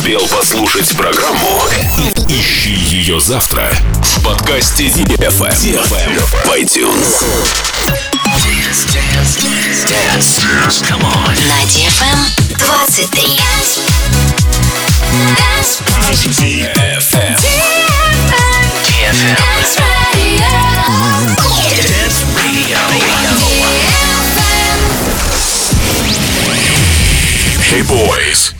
успел послушать программу, ищи ее завтра в подкасте DFM в iTunes. Dance, dance, dance, dance. Come on. На DFM 23. Dance. DFM. DFM. Dance Radio. Dance Radio. Hey boys.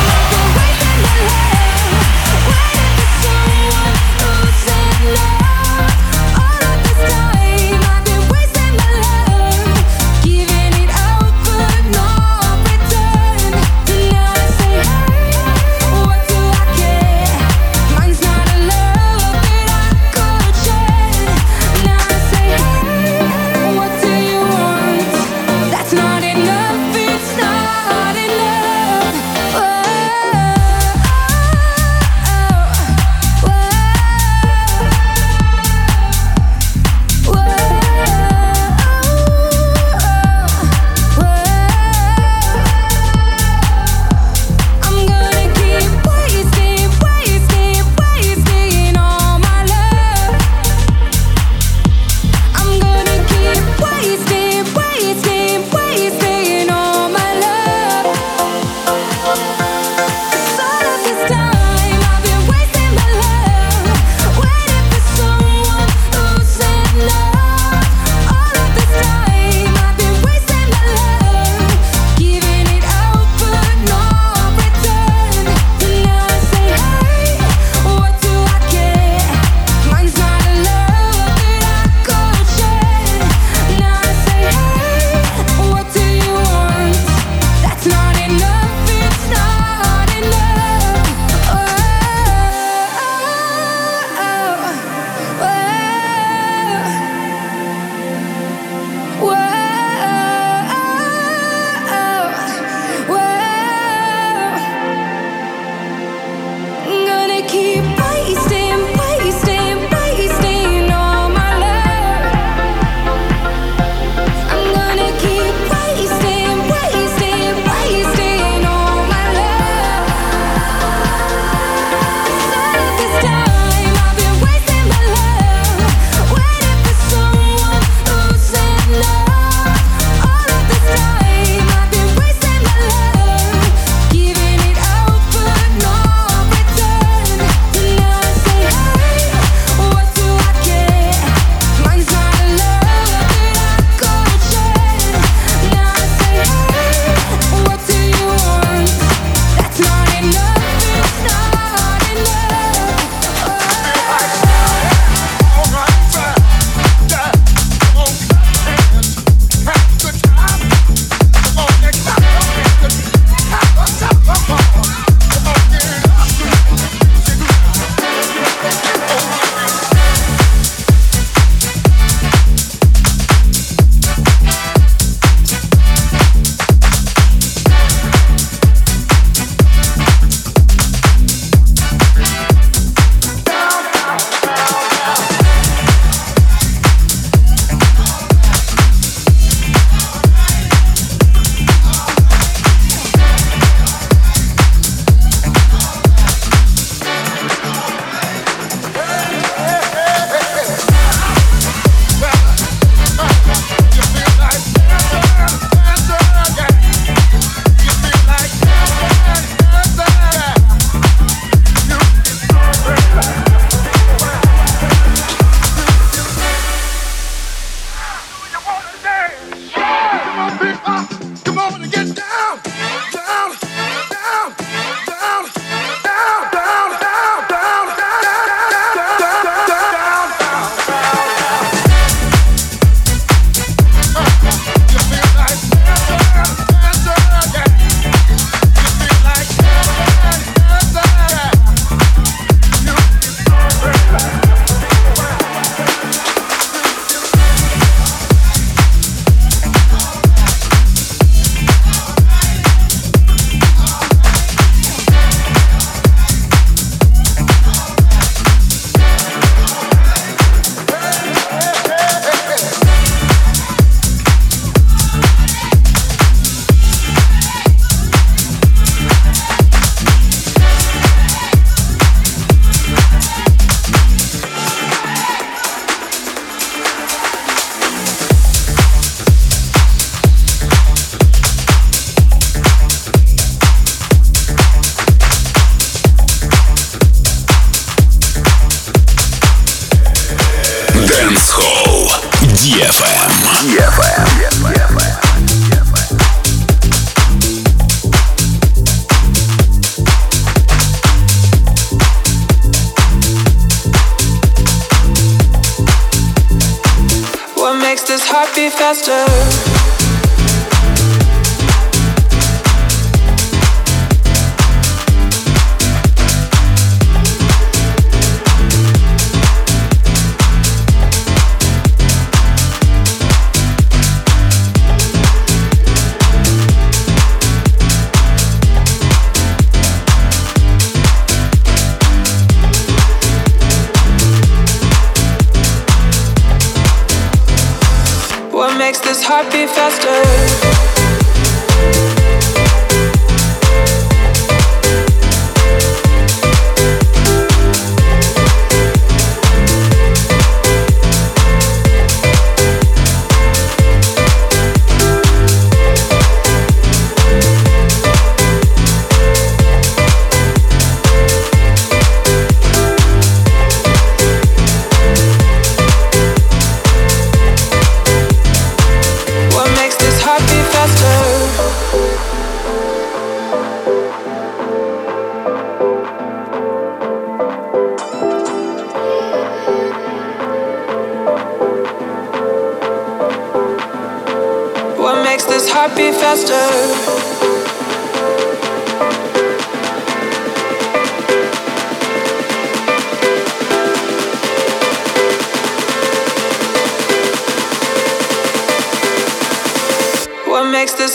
after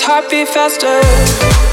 heartbeat faster.